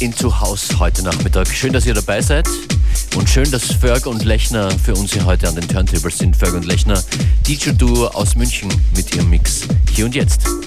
Into House heute Nachmittag. Schön, dass ihr dabei seid und schön, dass Ferg und Lechner für uns hier heute an den Turntables sind. Ferg und Lechner, DJ-Duo aus München mit ihrem Mix. Hier und jetzt.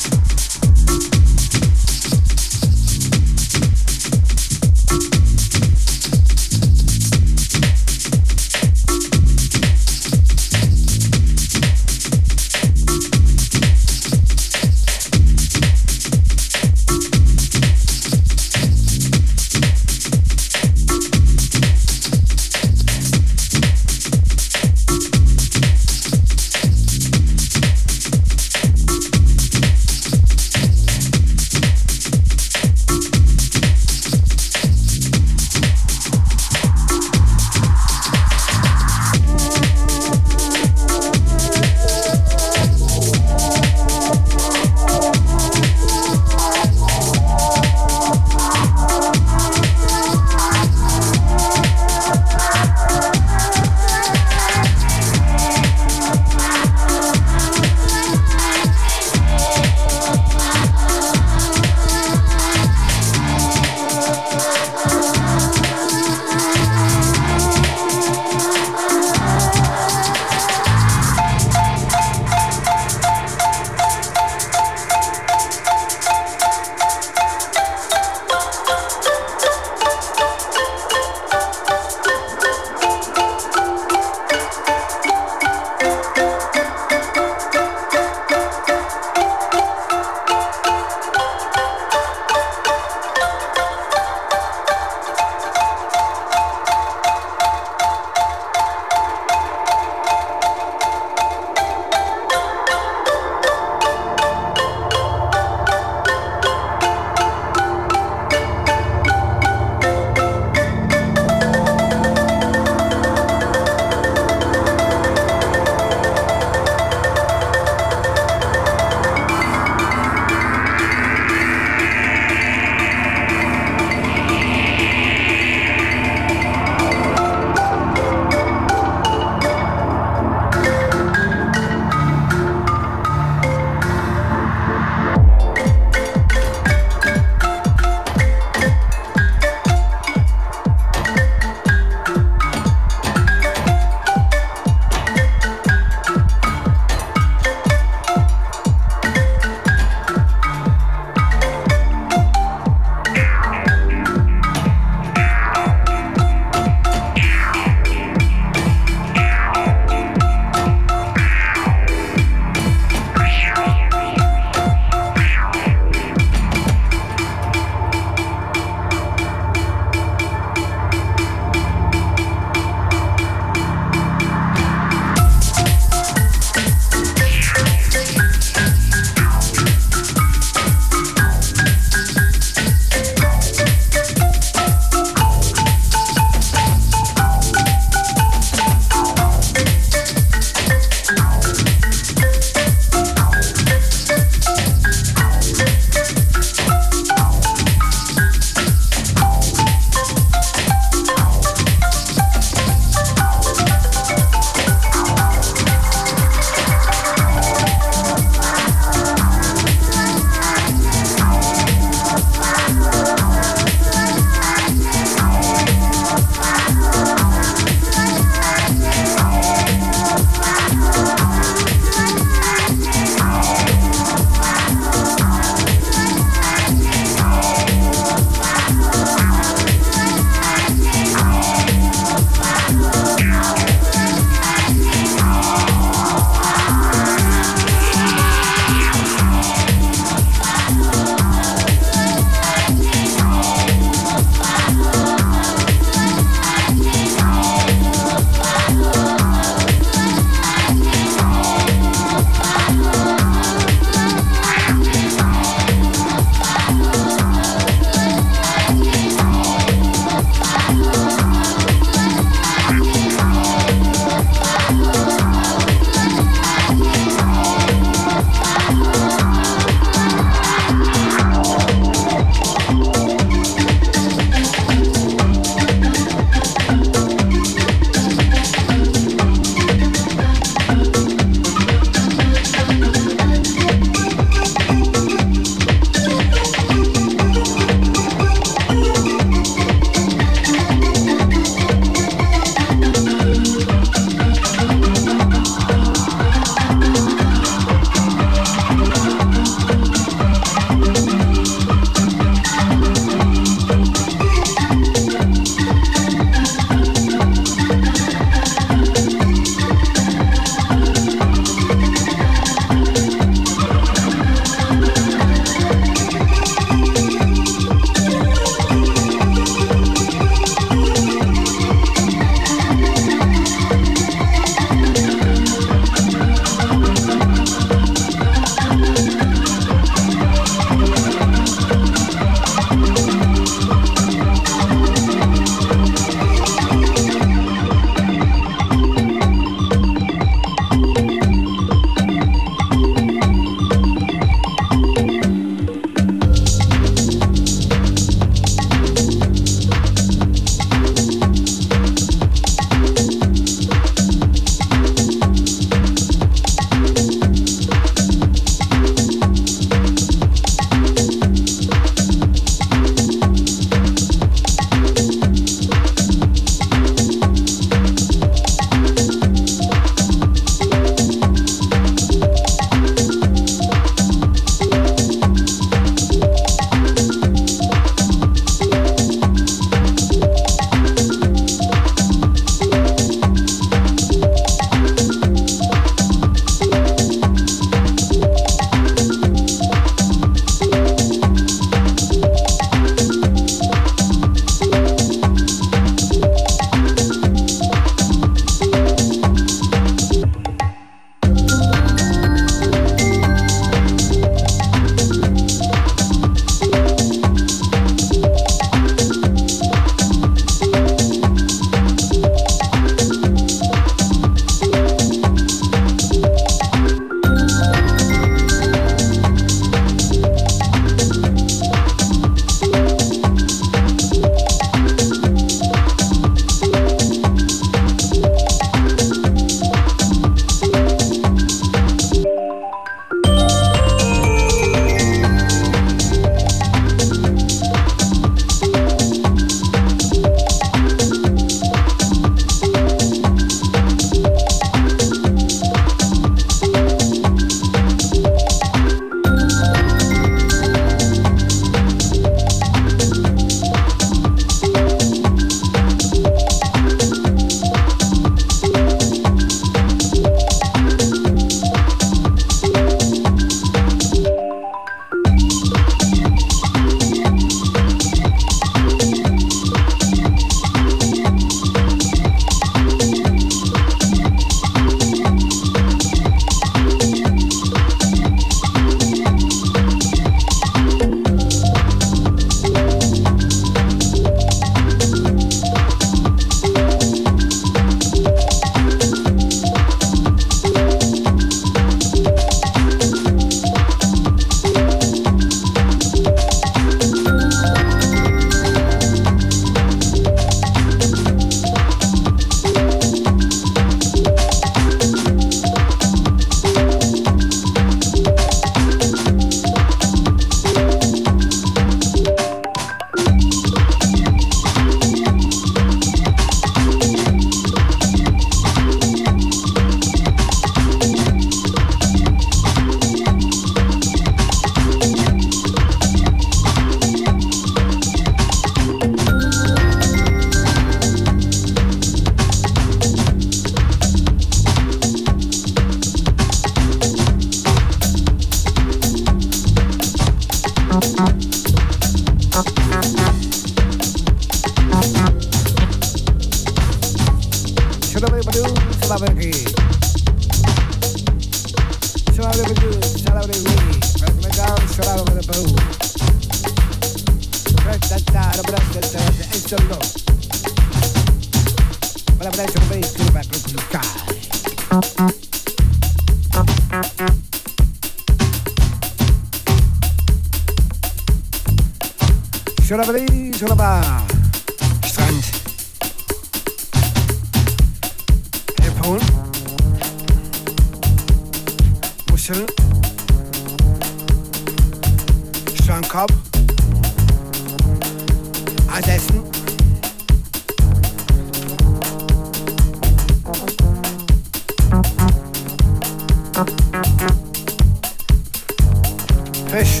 Fish.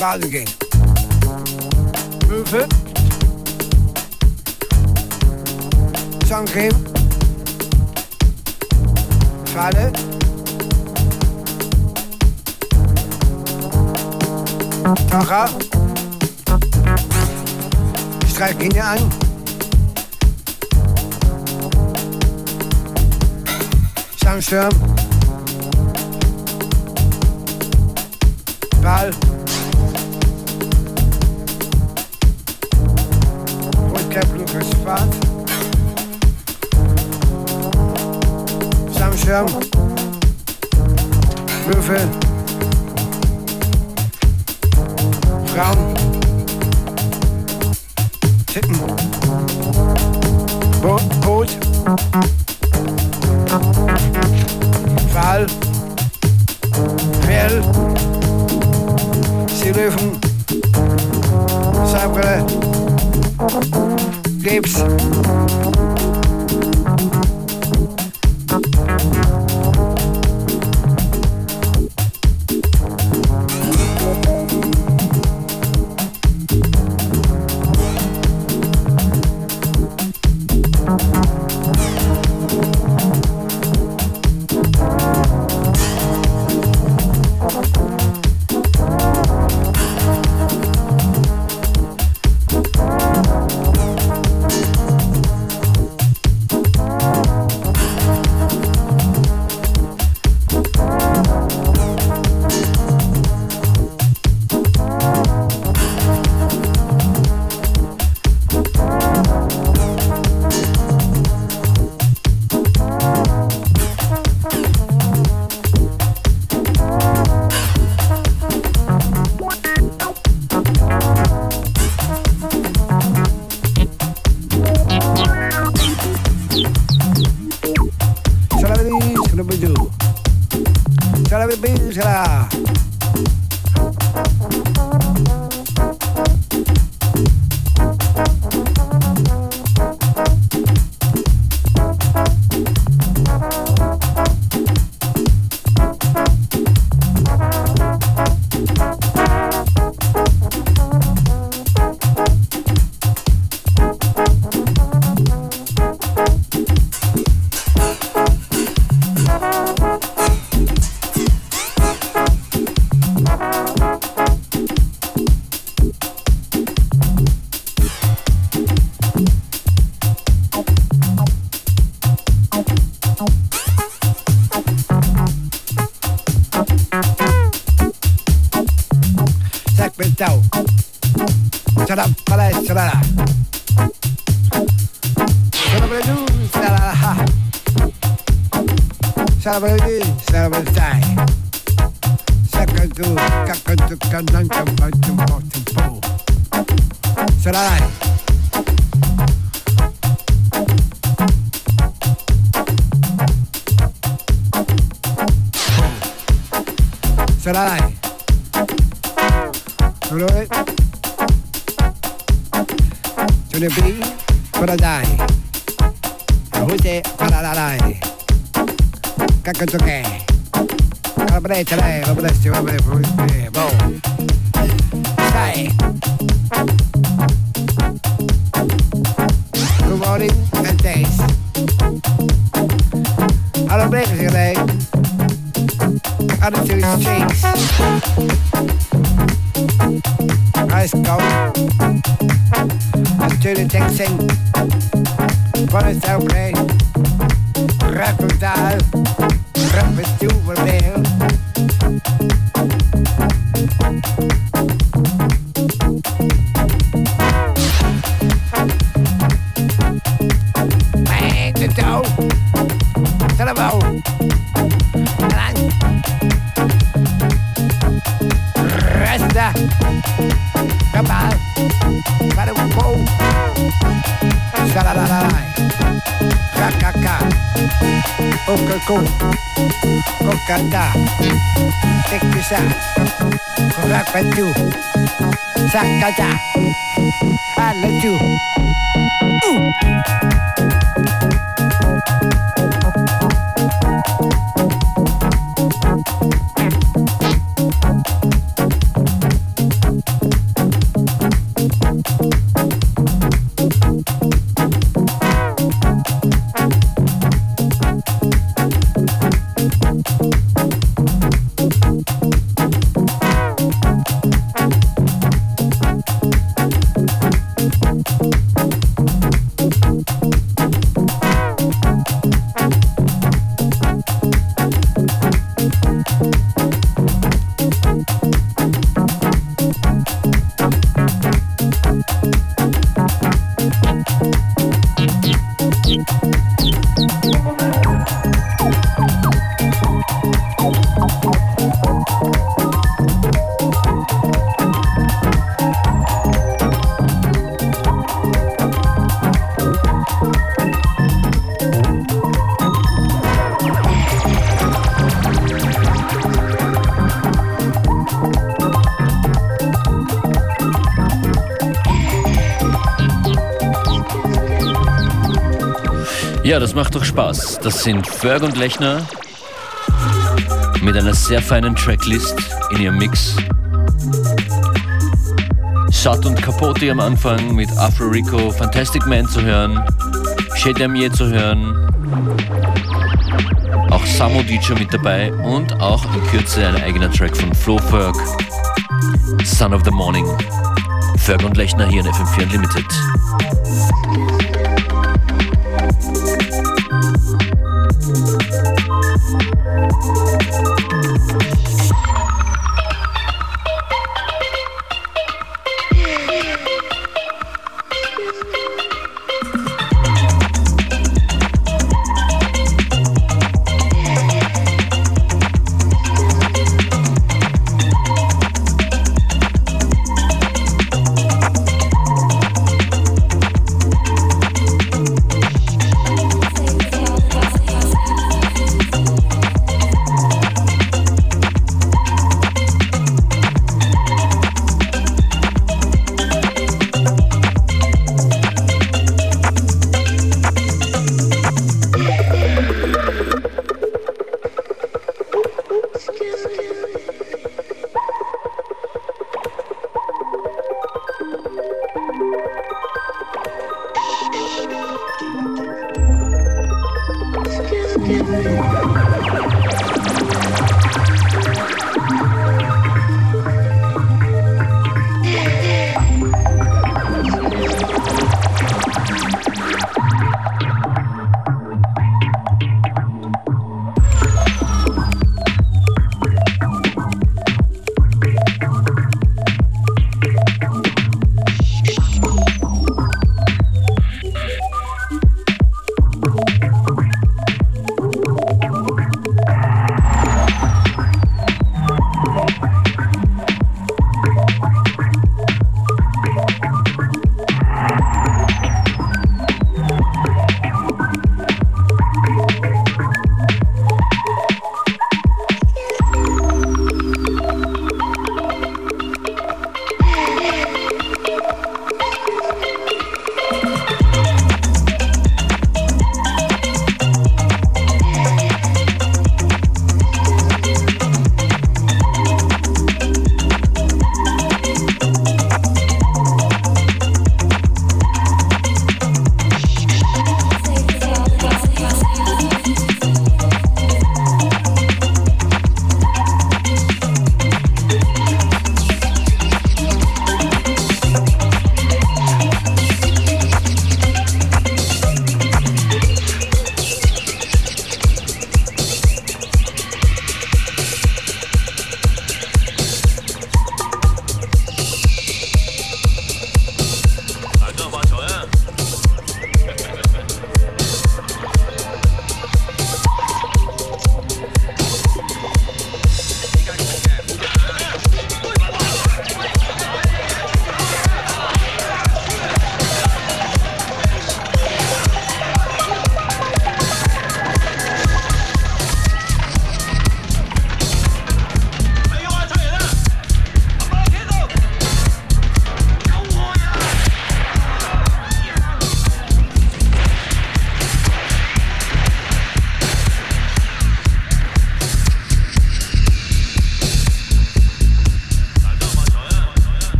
Baden gehen. Möwe. Sonnencreme. Falle. Tacher. Streik ihn an. Schirm. Ball. Rotcap Lukas Fahrt. Samschirm. Würfel. Frauen. Titten. Bo Boot. Löwen, Sabre, Krebs. Sarai. Roy. Eh, Johnny B. Paradai. Jose Paradai. Caca Jockey. God bless you, God bless you, God bless you. Boom. Sai. Good morning and thanks. Hello, bless you, got it till it's changed. Let's go. Let's out. Rap with the. Rap is Cocacun, Cocanda, Tequisa, Cocacu, Sacaja, Alaju. Thank das macht doch Spaß. Das sind Ferg und Lechner mit einer sehr feinen Tracklist in ihrem Mix. Sat und Capote am Anfang mit Afro Rico, Fantastic Man zu hören, Shedamier zu hören, auch Samo DJ mit dabei und auch in Kürze ein eigener Track von Flo Ferg, Son of the Morning. Ferg und Lechner hier in FM4 Unlimited.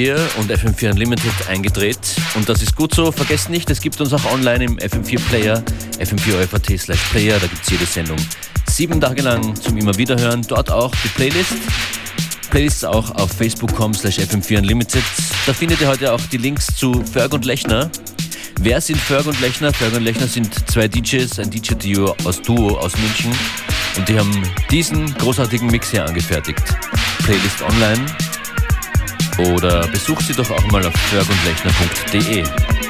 FM4 und FM4 Unlimited eingedreht und das ist gut so. Vergesst nicht, es gibt uns auch online im FM4 Player, fm4.at slash player, da gibt es jede Sendung sieben Tage lang zum immer wiederhören. Dort auch die Playlist. Playlists auch auf facebook.com slash fm4 unlimited. Da findet ihr heute auch die Links zu Ferg und Lechner. Wer sind Ferg und Lechner? Ferg und Lechner sind zwei DJs, ein DJ-Duo aus Duo aus München. Und die haben diesen großartigen Mix hier angefertigt. Playlist online oder besucht sie doch auch mal auf fergundlechner.de.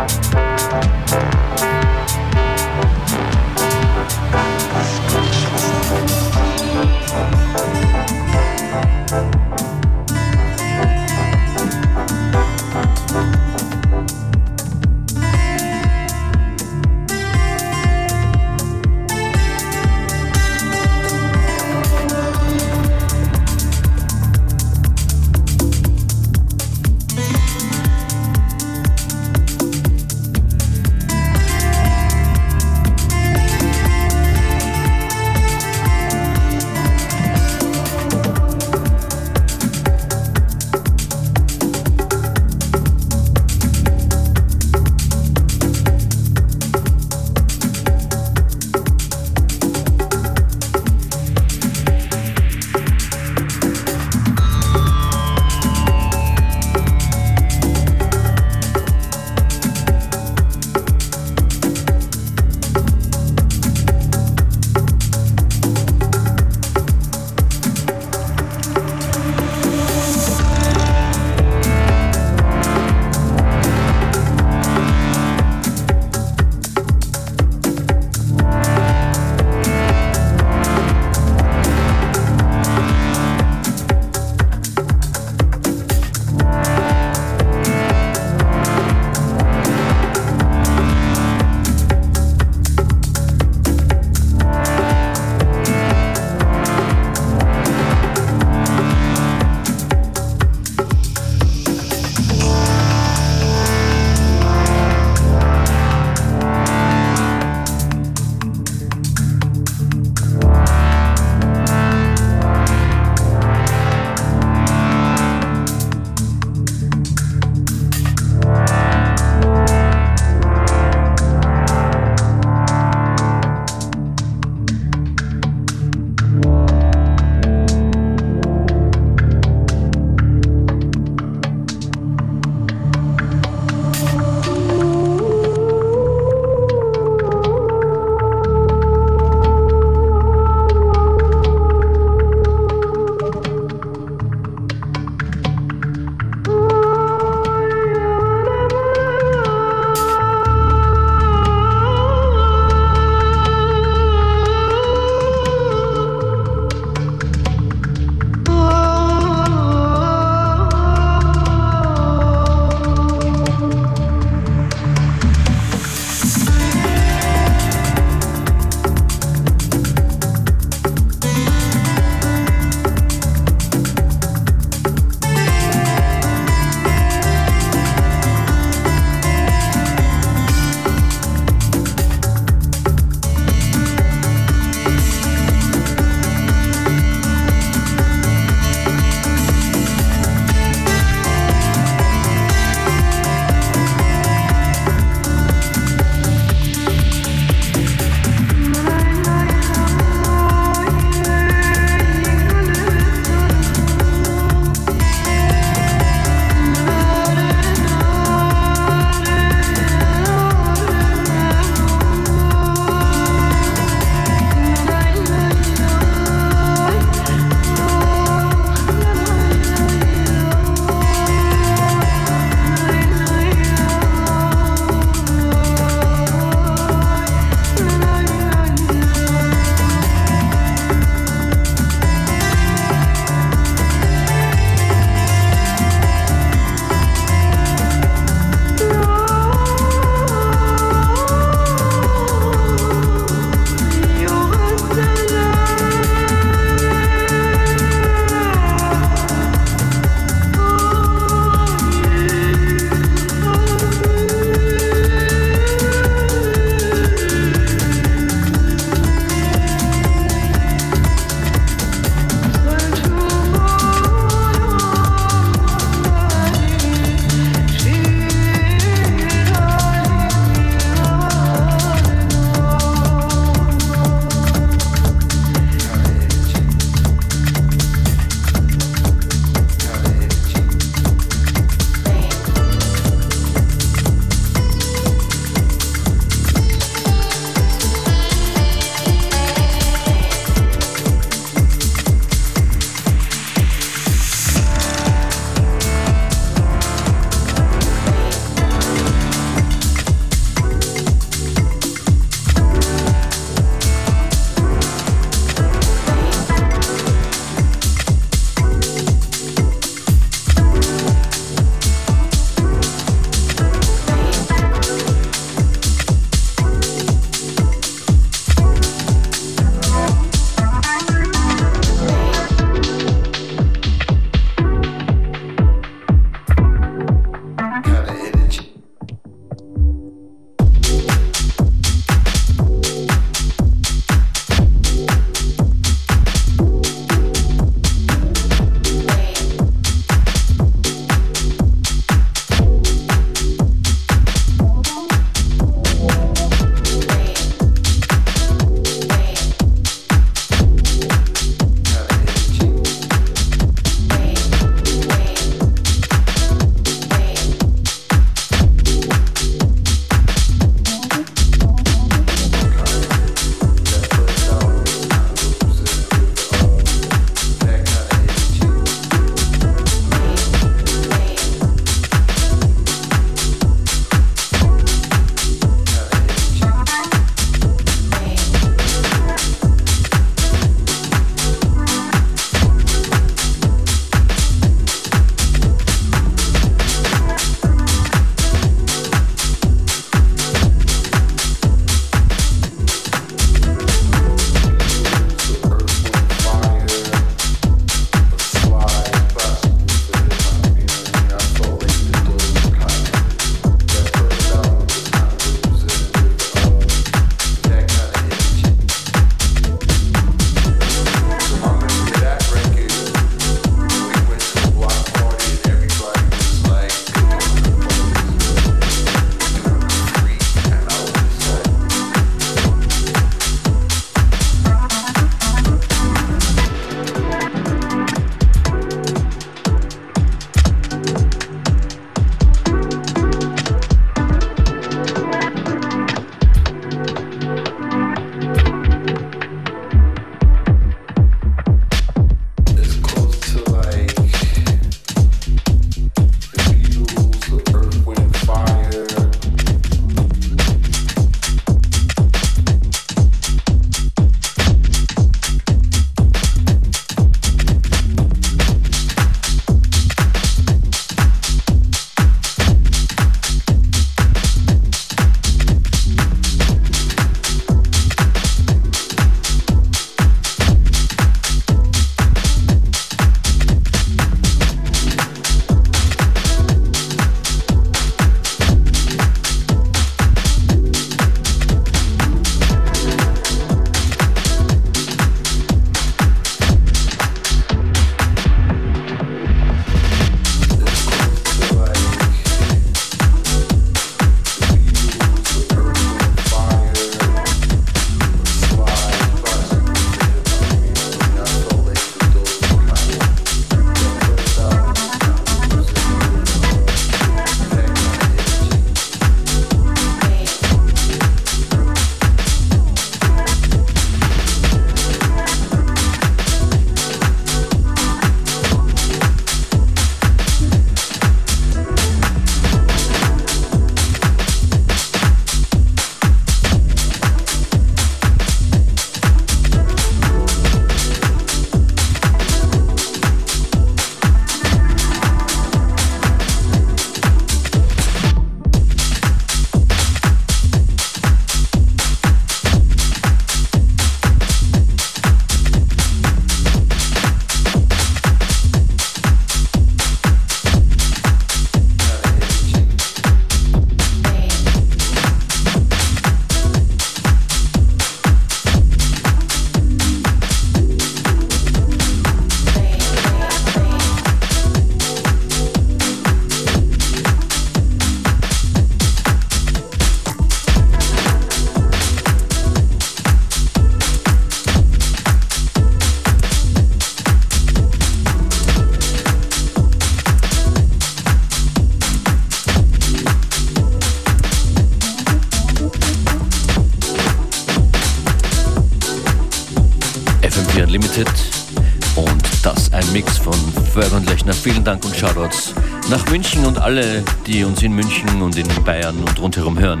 München und alle, die uns in München und in Bayern und rundherum hören.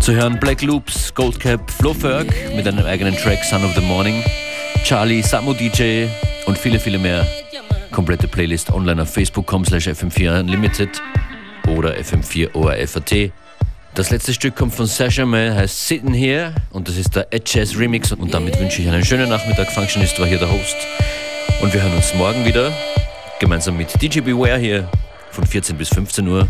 Zu hören Black Loops, Goldcap, Flo Ferg mit einem eigenen Track Son of the Morning, Charlie, Samu DJ und viele, viele mehr. Komplette Playlist online auf facebook.com slash fm4 unlimited oder fm4orf.at. Das letzte Stück kommt von Saint-Germain, heißt Sitting Here und das ist der Ed Jazz Remix und damit wünsche ich einen schönen Nachmittag. Functionist war hier der Host und wir hören uns morgen wieder gemeinsam mit DJ Beware hier von 14 bis 15 Uhr.